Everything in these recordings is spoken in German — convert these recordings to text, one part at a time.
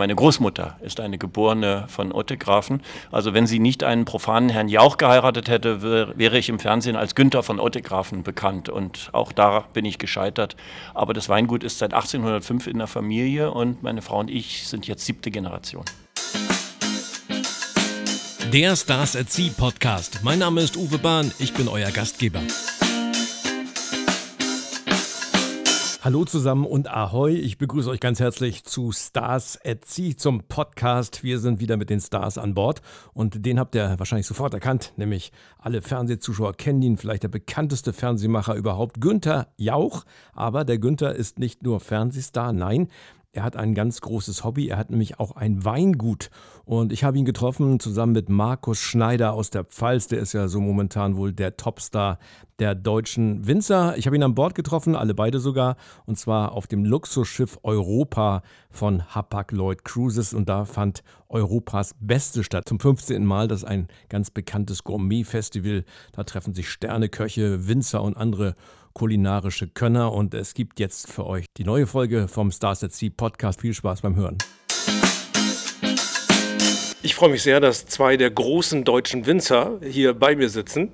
Meine Großmutter ist eine geborene von Ottegrafen. Also wenn sie nicht einen profanen Herrn Jauch geheiratet hätte, wäre ich im Fernsehen als Günther von Ottegrafen bekannt. Und auch da bin ich gescheitert. Aber das Weingut ist seit 1805 in der Familie und meine Frau und ich sind jetzt siebte Generation. Der Stars at Sea Podcast. Mein Name ist Uwe Bahn, ich bin euer Gastgeber. Hallo zusammen und Ahoi. Ich begrüße euch ganz herzlich zu Stars at Sea zum Podcast. Wir sind wieder mit den Stars an Bord und den habt ihr wahrscheinlich sofort erkannt, nämlich alle Fernsehzuschauer kennen ihn, vielleicht der bekannteste Fernsehmacher überhaupt, Günther Jauch. Aber der Günther ist nicht nur Fernsehstar, nein, er hat ein ganz großes Hobby. Er hat nämlich auch ein Weingut. Und ich habe ihn getroffen zusammen mit Markus Schneider aus der Pfalz. Der ist ja so momentan wohl der Topstar der deutschen Winzer. Ich habe ihn an Bord getroffen, alle beide sogar. Und zwar auf dem Luxusschiff Europa von Hapag-Lloyd Cruises. Und da fand Europas Beste statt. Zum 15. Mal. Das ist ein ganz bekanntes Gourmet-Festival. Da treffen sich Sterne, Köche, Winzer und andere kulinarische Könner und es gibt jetzt für euch die neue Folge vom Stars at Sea Podcast. Viel Spaß beim Hören. Ich freue mich sehr, dass zwei der großen deutschen Winzer hier bei mir sitzen.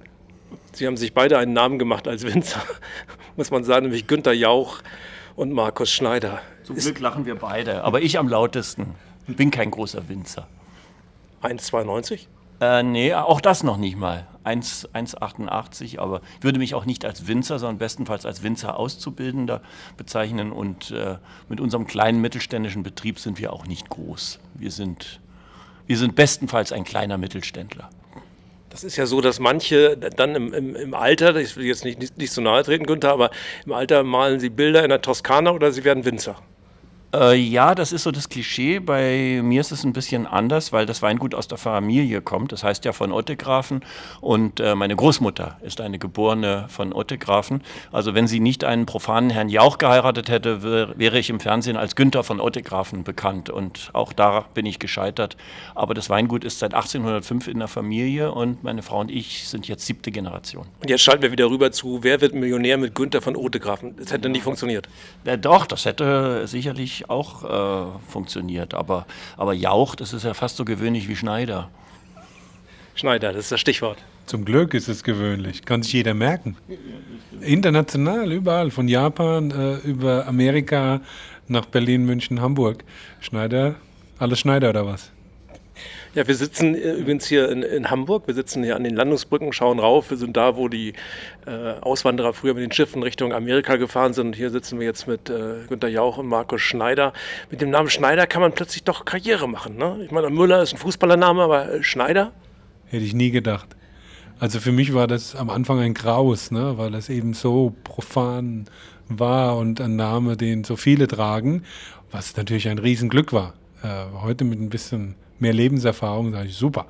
Sie haben sich beide einen Namen gemacht als Winzer, muss man sagen, nämlich Günter Jauch und Markus Schneider. Zum Glück lachen wir beide, aber ich am lautesten. Ich bin kein großer Winzer. 1,92? Äh, nee, auch das noch nicht mal. 1,88, aber ich würde mich auch nicht als Winzer, sondern bestenfalls als Winzer Auszubildender bezeichnen. Und äh, mit unserem kleinen mittelständischen Betrieb sind wir auch nicht groß. Wir sind, wir sind bestenfalls ein kleiner Mittelständler. Das ist ja so, dass manche dann im, im, im Alter, ich will jetzt nicht, nicht, nicht so nahe treten, Günther, aber im Alter malen sie Bilder in der Toskana oder sie werden Winzer. Äh, ja, das ist so das Klischee. Bei mir ist es ein bisschen anders, weil das Weingut aus der Familie kommt. Das heißt ja von Ottegrafen. Und äh, meine Großmutter ist eine geborene von Ottegrafen. Also wenn sie nicht einen profanen Herrn Jauch geheiratet hätte, wär, wäre ich im Fernsehen als Günther von Ottegrafen bekannt. Und auch da bin ich gescheitert. Aber das Weingut ist seit 1805 in der Familie und meine Frau und ich sind jetzt siebte Generation. Und jetzt schalten wir wieder rüber zu, wer wird Millionär mit Günther von Ottegrafen? Das hätte nicht funktioniert. Ja, doch, das hätte sicherlich auch äh, funktioniert. Aber, aber Jauch, das ist ja fast so gewöhnlich wie Schneider. Schneider, das ist das Stichwort. Zum Glück ist es gewöhnlich, kann sich jeder merken. International, überall, von Japan äh, über Amerika nach Berlin, München, Hamburg. Schneider, alles Schneider oder was? Ja, wir sitzen äh, übrigens hier in, in, Hamburg. Wir sitzen hier an den Landungsbrücken, schauen rauf. Wir sind da, wo die äh, Auswanderer früher mit den Schiffen Richtung Amerika gefahren sind. Und hier sitzen wir jetzt mit äh, Günter Jauch und Markus Schneider. Mit dem Namen Schneider kann man plötzlich doch Karriere machen. Ne? Ich meine, Müller ist ein Fußballername, aber äh, Schneider? Hätte ich nie gedacht. Also für mich war das am Anfang ein Graus, ne? weil das eben so profan war und ein Name, den so viele tragen, was natürlich ein Riesenglück war. Äh, heute mit ein bisschen mehr Lebenserfahrung, sage ich, super.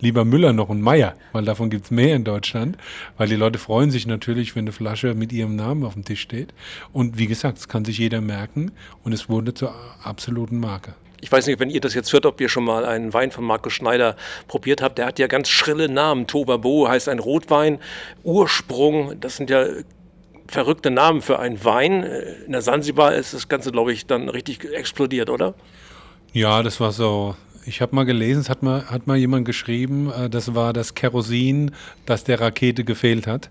Lieber Müller noch und Meier, weil davon gibt es mehr in Deutschland, weil die Leute freuen sich natürlich, wenn eine Flasche mit ihrem Namen auf dem Tisch steht. Und wie gesagt, es kann sich jeder merken und es wurde zur absoluten Marke. Ich weiß nicht, wenn ihr das jetzt hört, ob ihr schon mal einen Wein von Markus Schneider probiert habt. Der hat ja ganz schrille Namen. Tobabo heißt ein Rotwein. Ursprung, das sind ja verrückte Namen für einen Wein. In der Sansibar ist das Ganze, glaube ich, dann richtig explodiert, oder? Ja, das war so ich habe mal gelesen, es hat mal, hat mal jemand geschrieben, äh, das war das Kerosin, das der Rakete gefehlt hat,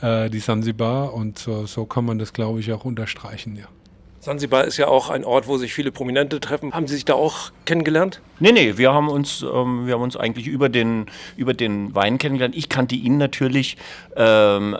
äh, die Sansibar. Und so, so kann man das, glaube ich, auch unterstreichen, ja. Sansibar ist ja auch ein Ort, wo sich viele Prominente treffen. Haben Sie sich da auch kennengelernt? Nee, nee, wir haben uns, ähm, wir haben uns eigentlich über den, über den Wein kennengelernt. Ich kannte ihn natürlich ähm,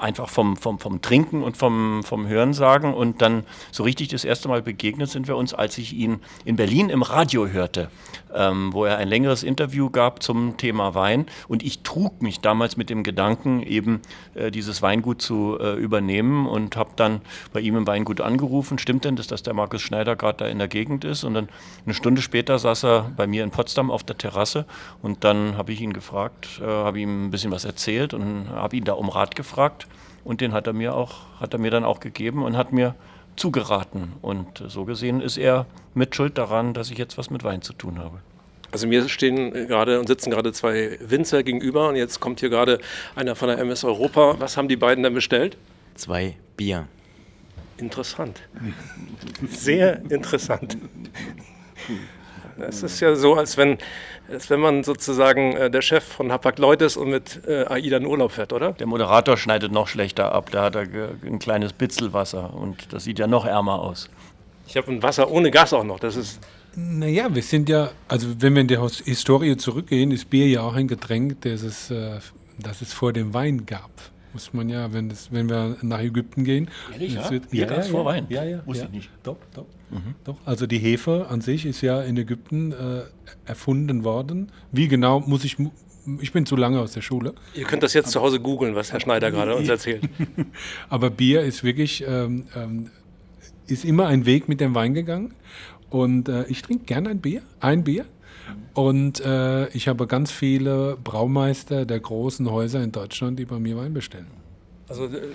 einfach vom, vom, vom Trinken und vom, vom Hörensagen. Und dann so richtig das erste Mal begegnet sind wir uns, als ich ihn in Berlin im Radio hörte, ähm, wo er ein längeres Interview gab zum Thema Wein. Und ich trug mich damals mit dem Gedanken, eben äh, dieses Weingut zu äh, übernehmen und habe dann bei ihm im Weingut angerufen stimmt denn das, dass der Markus Schneider gerade da in der Gegend ist? Und dann eine Stunde später saß er bei mir in Potsdam auf der Terrasse und dann habe ich ihn gefragt, äh, habe ihm ein bisschen was erzählt und habe ihn da um Rat gefragt und den hat er mir auch, hat er mir dann auch gegeben und hat mir zugeraten. Und so gesehen ist er mit Schuld daran, dass ich jetzt was mit Wein zu tun habe. Also mir stehen gerade und sitzen gerade zwei Winzer gegenüber und jetzt kommt hier gerade einer von der MS Europa. Was haben die beiden denn bestellt? Zwei Bier. Interessant. Sehr interessant. Es ist ja so, als wenn, als wenn man sozusagen äh, der Chef von Hapag-Lloyd ist und mit äh, AIDA in Urlaub fährt, oder? Der Moderator schneidet noch schlechter ab. Da hat er ein kleines Bitzelwasser und das sieht ja noch ärmer aus. Ich habe ein Wasser ohne Gas auch noch. Das ist Naja, wir sind ja, also wenn wir in der His- Historie zurückgehen, ist Bier ja auch ein Getränk, das es, äh, das es vor dem Wein gab. Muss man ja, wenn, das, wenn wir nach Ägypten gehen. Ehrlich, ja? wird- Bier gab's vor Wein? Ja, ja. Wusste ja. ich nicht. Doch, doch. doch. Also die Hefe an sich ist ja in Ägypten äh, erfunden worden. Wie genau muss ich, ich bin zu lange aus der Schule. Ihr könnt das jetzt zu Hause googeln, was Herr Schneider gerade uns erzählt. Aber Bier ist wirklich, ähm, ähm, ist immer ein Weg mit dem Wein gegangen. Und äh, ich trinke gerne ein Bier, ein Bier. Und äh, ich habe ganz viele Braumeister der großen Häuser in Deutschland, die bei mir Wein bestellen. Also äh,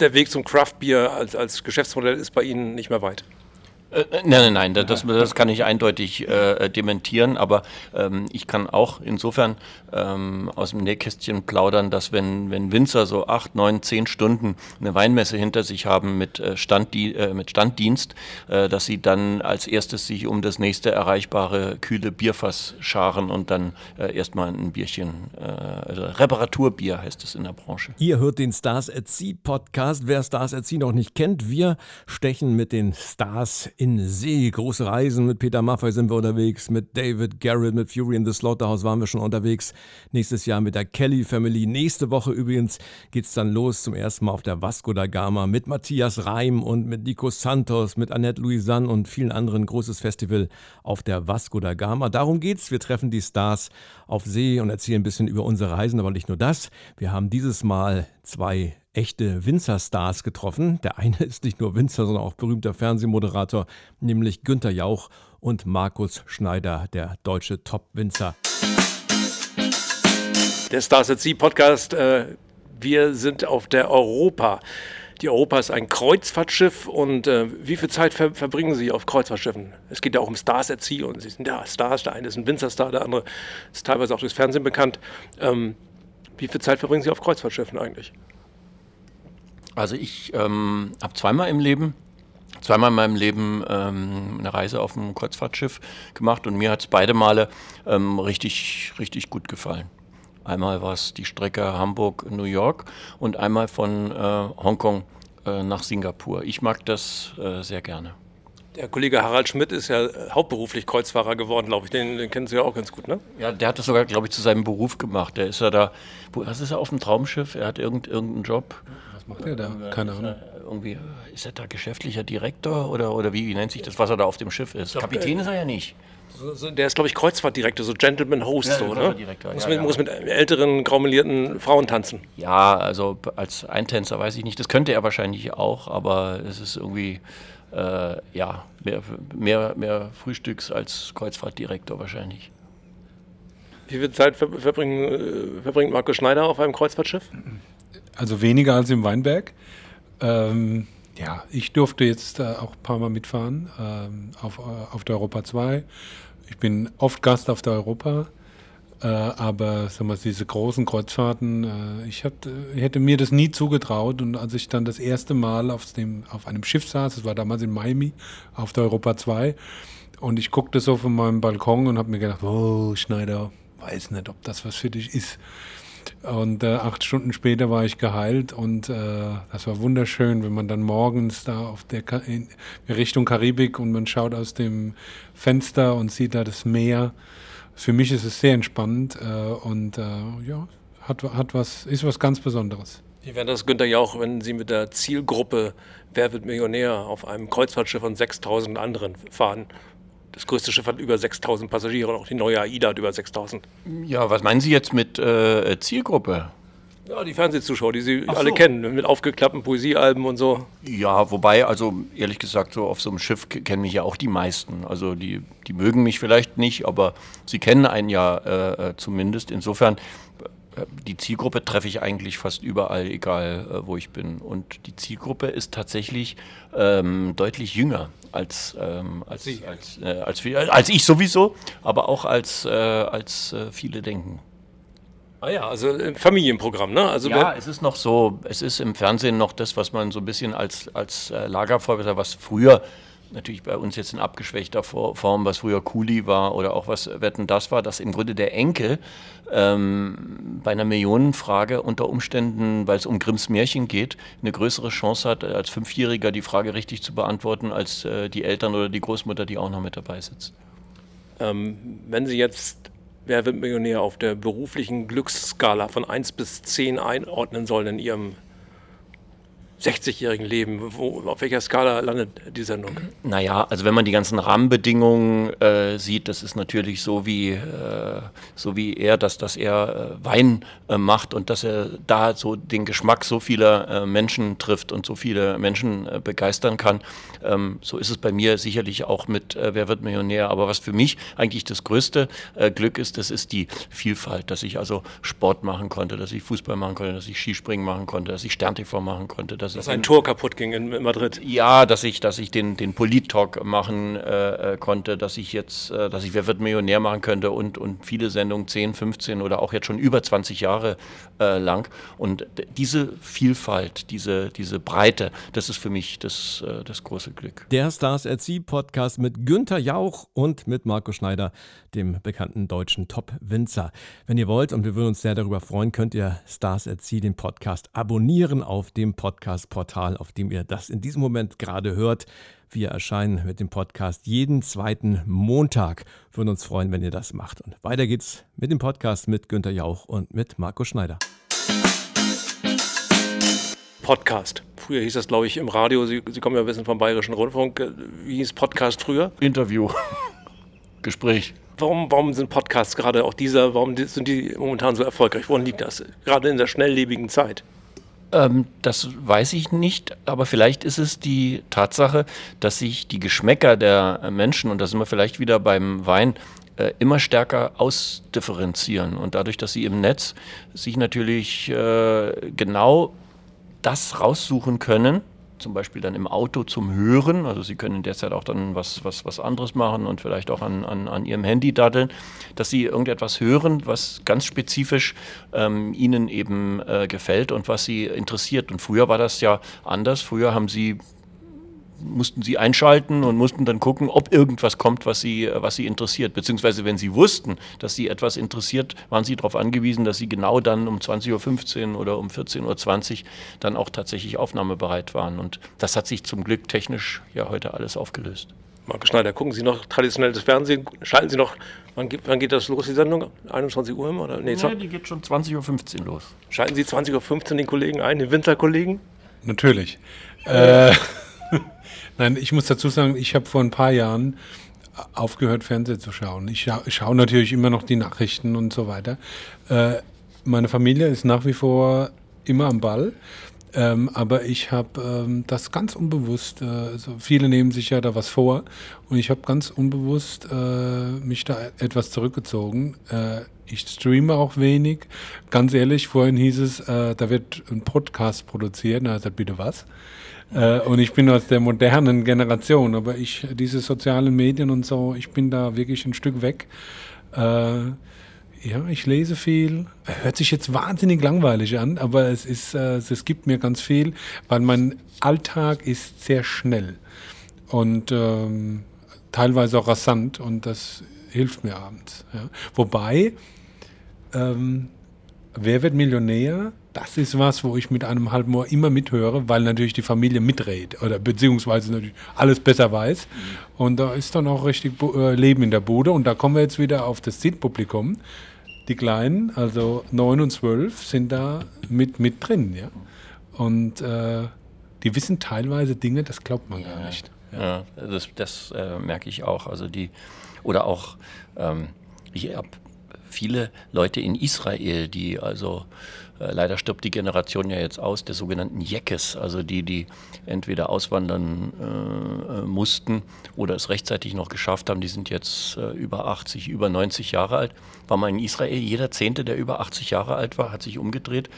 der Weg zum Craft-Bier als, als Geschäftsmodell ist bei Ihnen nicht mehr weit. Äh, nein, nein, nein, das, das kann ich eindeutig äh, dementieren, aber ähm, ich kann auch insofern ähm, aus dem Nähkästchen plaudern, dass wenn, wenn Winzer so acht, neun, zehn Stunden eine Weinmesse hinter sich haben mit, äh, Standdi äh, mit Standdienst, äh, dass sie dann als erstes sich um das nächste erreichbare kühle Bierfass scharen und dann äh, erstmal ein Bierchen, äh, also Reparaturbier heißt es in der Branche. Ihr hört den Stars at Sea Podcast. Wer Stars at Sea noch nicht kennt, wir stechen mit den Stars in See. Große Reisen mit Peter Maffay sind wir unterwegs, mit David Garrett, mit Fury in the Slaughterhouse waren wir schon unterwegs. Nächstes Jahr mit der Kelly Family. Nächste Woche übrigens geht's dann los zum ersten Mal auf der Vasco da Gama mit Matthias Reim und mit Nico Santos, mit Annette Louisanne und vielen anderen. Großes Festival auf der Vasco da Gama. Darum geht's. Wir treffen die Stars auf See und erzählen ein bisschen über unsere Reisen, aber nicht nur das. Wir haben dieses Mal zwei echte Winzerstars getroffen. Der eine ist nicht nur Winzer, sondern auch berühmter Fernsehmoderator, nämlich Günther Jauch und Markus Schneider, der deutsche Top-Winzer. Der Stars at Sea Podcast. Äh, wir sind auf der Europa. Die Europa ist ein Kreuzfahrtschiff und äh, wie viel Zeit ver verbringen Sie auf Kreuzfahrtschiffen? Es geht ja auch um Stars at Sea und Sie sind ja Stars. Der eine ist ein Winzerstar, der andere ist teilweise auch durchs Fernsehen bekannt. Ähm, wie viel Zeit verbringen Sie auf Kreuzfahrtschiffen eigentlich? Also ich ähm, habe zweimal im Leben, zweimal in meinem Leben ähm, eine Reise auf einem Kreuzfahrtschiff gemacht und mir hat es beide Male ähm, richtig, richtig gut gefallen. Einmal war es die Strecke Hamburg-New York und einmal von äh, Hongkong äh, nach Singapur. Ich mag das äh, sehr gerne. Der Kollege Harald Schmidt ist ja äh, hauptberuflich Kreuzfahrer geworden, glaube ich. Den, den kennen Sie ja auch ganz gut, ne? Ja, der hat das sogar, glaube ich, zu seinem Beruf gemacht. Der ist ja da, wo, was ist er auf dem Traumschiff? Er hat irgend, irgendeinen Job. Was macht er da? Keine Ahnung. Irgendwie, ist er da geschäftlicher Direktor oder, oder wie, wie nennt sich das, was er da auf dem Schiff ist? Kapitän ist er ja nicht. So, der ist, glaube ich, Kreuzfahrtdirektor, so Gentleman Host, Ja, so, ne? Kreuzfahrtdirektor, Muss, ja, mit, ja. muss mit älteren, graumelierten Frauen tanzen. Ja, also als Eintänzer weiß ich nicht. Das könnte er wahrscheinlich auch, aber es ist irgendwie, äh, ja, mehr, mehr, mehr Frühstücks als Kreuzfahrtdirektor wahrscheinlich. Wie viel Zeit ver äh, verbringt Markus Schneider auf einem Kreuzfahrtschiff? Also weniger als im Weinberg. Ähm, ja, ich durfte jetzt äh, auch ein paar Mal mitfahren ähm, auf, äh, auf der Europa 2. Ich bin oft Gast auf der Europa. Äh, aber sagen wir, diese großen Kreuzfahrten, äh, ich, hab, hätte mir das nie zugetraut. Und als ich dann das erste Mal auf, dem, auf einem Schiff saß, das war damals in Miami, auf der Europa 2, und ich guckte so von meinem Balkon und habe mir gedacht, oh, Schneider, weiß nicht, ob das was für dich ist. Und äh, acht Stunden später war ich geheilt und äh, das war wunderschön, wenn man dann morgens da auf der Ka in Richtung Karibik und man schaut aus dem Fenster und sieht da das Meer. Für mich ist es sehr entspannend äh, und äh, ja, hat, hat was, ist was ganz Besonderes. Wie wäre das, Günther Jauch, wenn Sie mit der Zielgruppe Wer wird Millionär auf einem Kreuzfahrtschiff von 6000 anderen fahren? Das größte Schiff hat über 6000 Passagiere und auch die neue AIDA hat über 6000. Ja, was meinen Sie jetzt mit äh, Zielgruppe? Ja, die Fernsehzuschauer, die Sie Ach alle so. kennen, mit aufgeklappten Poesiealben und so. Ja, wobei, also ehrlich gesagt, so auf so einem Schiff kennen mich ja auch die meisten. Also die, die mögen mich vielleicht nicht, aber sie kennen einen ja äh, äh, zumindest. Insofern, die Zielgruppe treffe ich eigentlich fast überall, egal äh, wo ich bin. Und die Zielgruppe ist tatsächlich ähm, deutlich jünger als, ähm, als, Sie. als, äh, als, wir- als ich sowieso, aber auch als, äh, als äh, viele denken. Ah ja, also Familienprogramm, ne? Also Ja, es ist noch so, es ist im Fernsehen noch das, was man so ein bisschen als, als äh, Lagerfeuer, was früher natürlich bei uns jetzt in abgeschwächter Form, was früher Kuli war oder auch was Wetten das war, dass im Grunde der Enkel ähm, bei einer Millionenfrage unter Umständen, weil es um Grimms Märchen geht, eine größere Chance hat, als Fünfjähriger die Frage richtig zu beantworten, als äh, die Eltern oder die Großmutter, die auch noch mit dabei sitzt. Ähm, wenn Sie jetzt Wer wird Millionär auf der beruflichen Glücksskala von 1 bis 10 einordnen sollen in Ihrem 60-jährigen Leben? Wo, auf welcher Skala landet die Sendung? Naja, also wenn man die ganzen Rahmenbedingungen äh, sieht, das ist natürlich so wie, äh, so wie er, dass, dass er äh, Wein äh, macht und dass er da so den Geschmack so vieler äh, Menschen trifft und so viele Menschen äh, begeistern kann. Ähm, so ist es bei mir sicherlich auch mit Wer wird Millionär. Aber was für mich eigentlich das größte Glück ist, das ist die Vielfalt, dass ich also Sport machen konnte, dass ich Fußball machen konnte, dass ich Skispringen machen konnte, dass ich Stern-TV machen konnte, dass dass ein Tor kaputt ging in, in, Madrid. Ja, dass ich, dass ich den, den Polit-Talk machen äh, äh, konnte, dass ich jetzt, äh, dass ich Wer wird Millionär machen könnte und, und viele Sendungen 10, 15 oder auch jetzt schon über 20 Jahre äh, lang. Und diese Vielfalt, diese, diese Breite, das ist für mich das, äh, das große Glück. Der Stars at Sea Podcast mit Günther Jauch und mit Marco Schneider, dem bekannten deutschen Top-Winzer. Wenn ihr wollt, und wir würden uns sehr darüber freuen, könnt ihr Stars at Sea, den Podcast, abonnieren auf dem Podcast-Portal, auf dem ihr das in diesem Moment gerade hört. Wir erscheinen mit dem Podcast jeden zweiten Montag. Würden uns freuen, wenn ihr das macht. Und weiter geht's mit dem Podcast mit Günter Jauch und mit Marco Schneider. Podcast. Früher hieß das, glaube ich, im Radio. Sie, Sie kommen ja ein bisschen vom Bayerischen Rundfunk. Wie hieß Podcast früher? Interview. Gespräch. Warum, warum sind Podcasts gerade auch dieser, warum sind die momentan so erfolgreich? Woran liegt das? Gerade in der schnelllebigen Zeit. Ähm, das weiß ich nicht, aber vielleicht ist es die Tatsache, dass sich die Geschmäcker der Menschen, und da sind wir vielleicht wieder beim Wein, äh, immer stärker ausdifferenzieren. Und dadurch, dass sie im Netz sich natürlich äh, genau das raussuchen können, zum Beispiel dann im Auto zum Hören. Also Sie können derzeit auch dann was, was, was anderes machen und vielleicht auch an, an, an Ihrem Handy daddeln, dass Sie irgendetwas hören, was ganz spezifisch ähm, Ihnen eben äh, gefällt und was Sie interessiert. Und früher war das ja anders. Früher haben Sie mussten sie einschalten und mussten dann gucken, ob irgendwas kommt, was sie, was sie interessiert. Beziehungsweise wenn sie wussten, dass sie etwas interessiert, waren sie darauf angewiesen, dass sie genau dann um 20.15 Uhr oder um 14.20 Uhr dann auch tatsächlich aufnahmebereit waren. Und das hat sich zum Glück technisch ja heute alles aufgelöst. Marco Schneider, gucken Sie noch traditionelles Fernsehen? Schalten Sie noch, wann geht, wann geht das los, die Sendung? 21 Uhr immer? Oder? Nee, nee die geht schon 20.15 Uhr los. Schalten Sie 20.15 Uhr den Kollegen ein, den Winterkollegen? Natürlich. Äh, Nein, ich muss dazu sagen, ich habe vor ein paar Jahren aufgehört, Fernsehen zu schauen. Ich, scha schaue natürlich immer noch die Nachrichten und so weiter. Äh, meine Familie ist nach wie vor immer am Ball. Ähm, aber ich habe ähm, das ganz unbewusst, äh, also viele nehmen sich ja da was vor und ich habe ganz unbewusst äh, mich da etwas zurückgezogen. Äh, ich streame auch wenig. Ganz ehrlich, vorhin hieß es, äh, da wird ein Podcast produziert. Na, sagt bitte was? Äh, und ich bin aus der modernen Generation, aber ich, diese sozialen Medien und so, ich bin da wirklich ein Stück weg. Äh, ja, ich lese viel. Hört sich jetzt wahnsinnig langweilig an, aber es ist, äh, es gibt mir ganz viel, weil mein Alltag ist sehr schnell und ähm, teilweise auch rasant und das hilft mir abends. Ja. Wobei, ähm, wer wird Millionär? das ist was, wo ich mit einem halben Ohr immer mithöre, weil natürlich die Familie mitredet oder beziehungsweise natürlich alles besser weiß. Mhm. Und da ist dann auch richtig äh, Leben in der Bude. Und da kommen wir jetzt wieder auf das Zielpublikum. Die Kleinen, also 9 und 12, sind da mit, mit drin. Ja? Und äh, die wissen teilweise Dinge, das glaubt man gar nicht. Ja, ja das, das äh, merke ich auch. Also die, oder auch, ähm, ich habe viele Leute in Israel, die also äh, leider stirbt die Generation ja jetzt aus, der sogenannten Jekes, also die, die entweder auswandern äh, äh, mussten oder es rechtzeitig noch geschafft haben, die sind jetzt äh, über 80, über 90 Jahre alt. War mal in Israel, jeder Zehnte, der über 80 Jahre alt war, hat sich umgedreht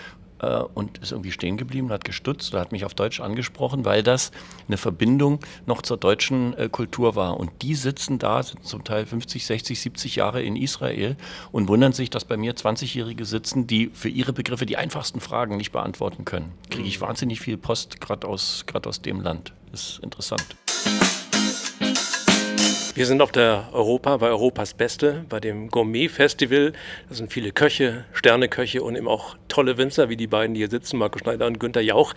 äh, und ist irgendwie stehen geblieben, hat gestutzt oder hat mich auf Deutsch angesprochen, weil das eine Verbindung noch zur deutschen äh, Kultur war. Und die sitzen da, sind zum Teil 50, 60, 70 Jahre in Israel und wundern sich, dass bei mir 20-Jährige sitzen, die für ihre Begriffe die einfachsten Fragen nicht beantworten können. Kriege ich mhm. wahnsinnig viel Post, gerade aus, aus dem Land. Ist interessant. Wir sind auf der Europa, bei Europas Beste, bei dem Gourmet-Festival. Da sind viele Köche, Sterneköche und eben auch tolle Winzer, wie die beiden, die hier sitzen, Marco Schneider und Günter Jauch.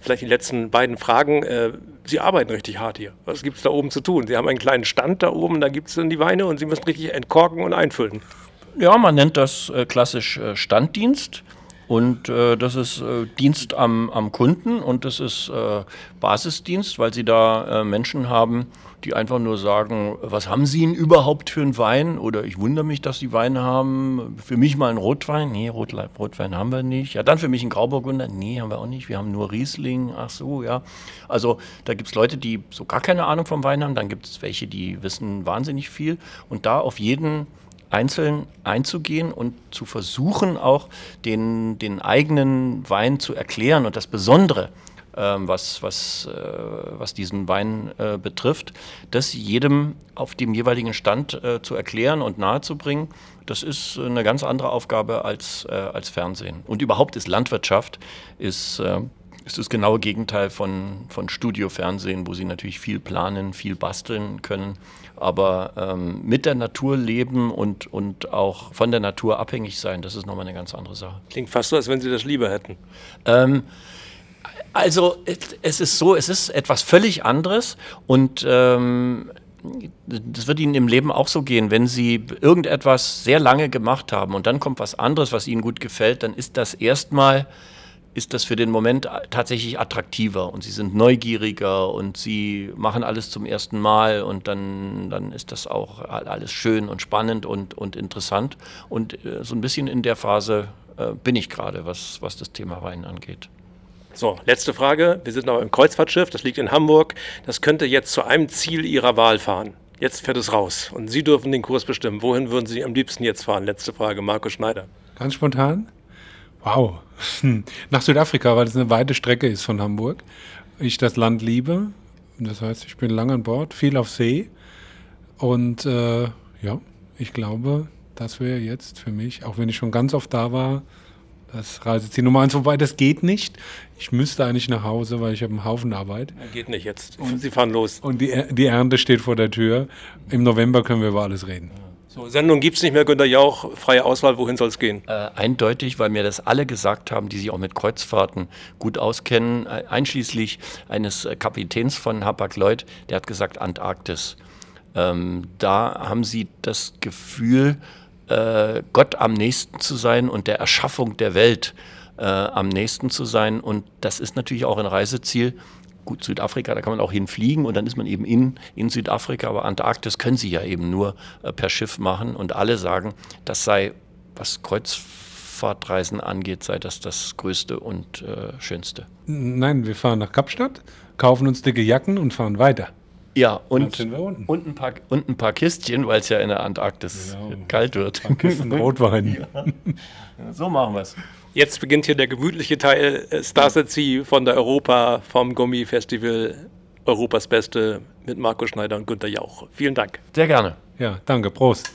Vielleicht die letzten beiden Fragen. Äh, Sie arbeiten richtig hart hier. Was gibt es da oben zu tun? Sie haben einen kleinen Stand da oben, da gibt es dann die Weine und Sie müssen richtig entkorken und einfüllen. Ja, man nennt das äh, klassisch äh, Standdienst. Und äh, das ist äh, Dienst am, am Kunden und das ist äh, Basisdienst, weil sie da äh, Menschen haben, die einfach nur sagen, was haben Sie denn überhaupt für einen Wein? Oder ich wundere mich, dass Sie Wein haben. Für mich mal ein Rotwein? Nee, Rot, Rotwein haben wir nicht. Ja, dann für mich ein Grauburgunder? Nee, haben wir auch nicht. Wir haben nur Riesling. Ach so, ja. Also da gibt es Leute, die so gar keine Ahnung vom Wein haben. Dann gibt es welche, die wissen wahnsinnig viel. Und da auf jeden einzeln einzugehen und zu versuchen, auch den, den eigenen Wein zu erklären und das Besondere, was, was, äh, was diesen Wein äh, betrifft, das jedem auf dem jeweiligen Stand äh, zu erklären und nahezubringen, das ist eine ganz andere Aufgabe als, als Fernsehen. Und überhaupt ist Landwirtschaft, ist äh, ist das genaue Gegenteil von, von Studiofernsehen, wo sie natürlich viel planen, viel basteln können. Aber ähm, mit der Natur leben und, und auch von der Natur abhängig sein, das ist nochmal eine ganz andere Sache. Klingt fast so, als wenn Sie das lieber hätten. Ähm, also es ist so, es ist etwas völlig anderes und ähm, das wird Ihnen im Leben auch so gehen. Wenn Sie irgendetwas sehr lange gemacht haben und dann kommt was anderes, was Ihnen gut gefällt, dann ist das erstmal ist das für den Moment tatsächlich attraktiver und sie sind neugieriger und sie machen alles zum ersten Mal und dann, dann ist das auch alles schön und spannend und, und interessant. Und äh, so ein bisschen in der Phase äh, bin ich gerade, was, was das Thema Wein angeht. So, letzte Frage. Wir sind noch im Kreuzfahrtschiff, das liegt in Hamburg. Das könnte jetzt zu einem Ziel Ihrer Wahl fahren. Jetzt fährt es raus und Sie dürfen den Kurs bestimmen. Wohin würden Sie am liebsten jetzt fahren? Letzte Frage, Marco Schneider. Ganz spontan? Wow. Nach Südafrika, weil es eine weite Strecke ist von Hamburg. Ich das Land liebe. Das heißt, ich bin lang an Bord, viel auf See. Und äh, ja, ich glaube, das wäre jetzt für mich, auch wenn ich schon ganz oft da war, das Reiseziel Nummer eins. Wobei, das geht nicht. Ich müsste eigentlich nach Hause, weil ich habe einen Haufen Arbeit. Geht nicht jetzt. Und Sie fahren los. Und die, die Ernte steht vor der Tür. Im November können wir über alles reden. So, Sendung gibt es nicht mehr, Günter Jauch, freie Auswahl, wohin soll es gehen? Äh, eindeutig, weil mir das alle gesagt haben, die sich auch mit Kreuzfahrten gut auskennen, äh, einschließlich eines Kapitäns von Hapag-Lloyd, der hat gesagt Antarktis. Ähm, da haben sie das Gefühl, äh, Gott am nächsten zu sein und der Erschaffung der Welt äh, am nächsten zu sein. Und das ist natürlich auch ein Reiseziel, gut, Südafrika, da kann man auch hinfliegen und dann ist man eben in, in Südafrika, aber Antarktis können sie ja eben nur äh, per Schiff machen und alle sagen, das sei, was Kreuzfahrtreisen angeht, sei das das Größte und äh, Schönste. Nein, wir fahren nach Kapstadt, kaufen uns dicke Jacken und fahren weiter. Ja, und, und, ein, paar, und ein paar Kistchen, weil es ja in der Antarktis genau. kalt wird. Ein paar Kisten Rotwein. Ja. So machen wir es. Jetzt beginnt hier der gemütliche Teil Stars at Sea von der Europa, vom Gummi-Festival Europas Beste mit Marco Schneider und Günter Jauch. Vielen Dank. Sehr gerne. Ja, danke. Prost.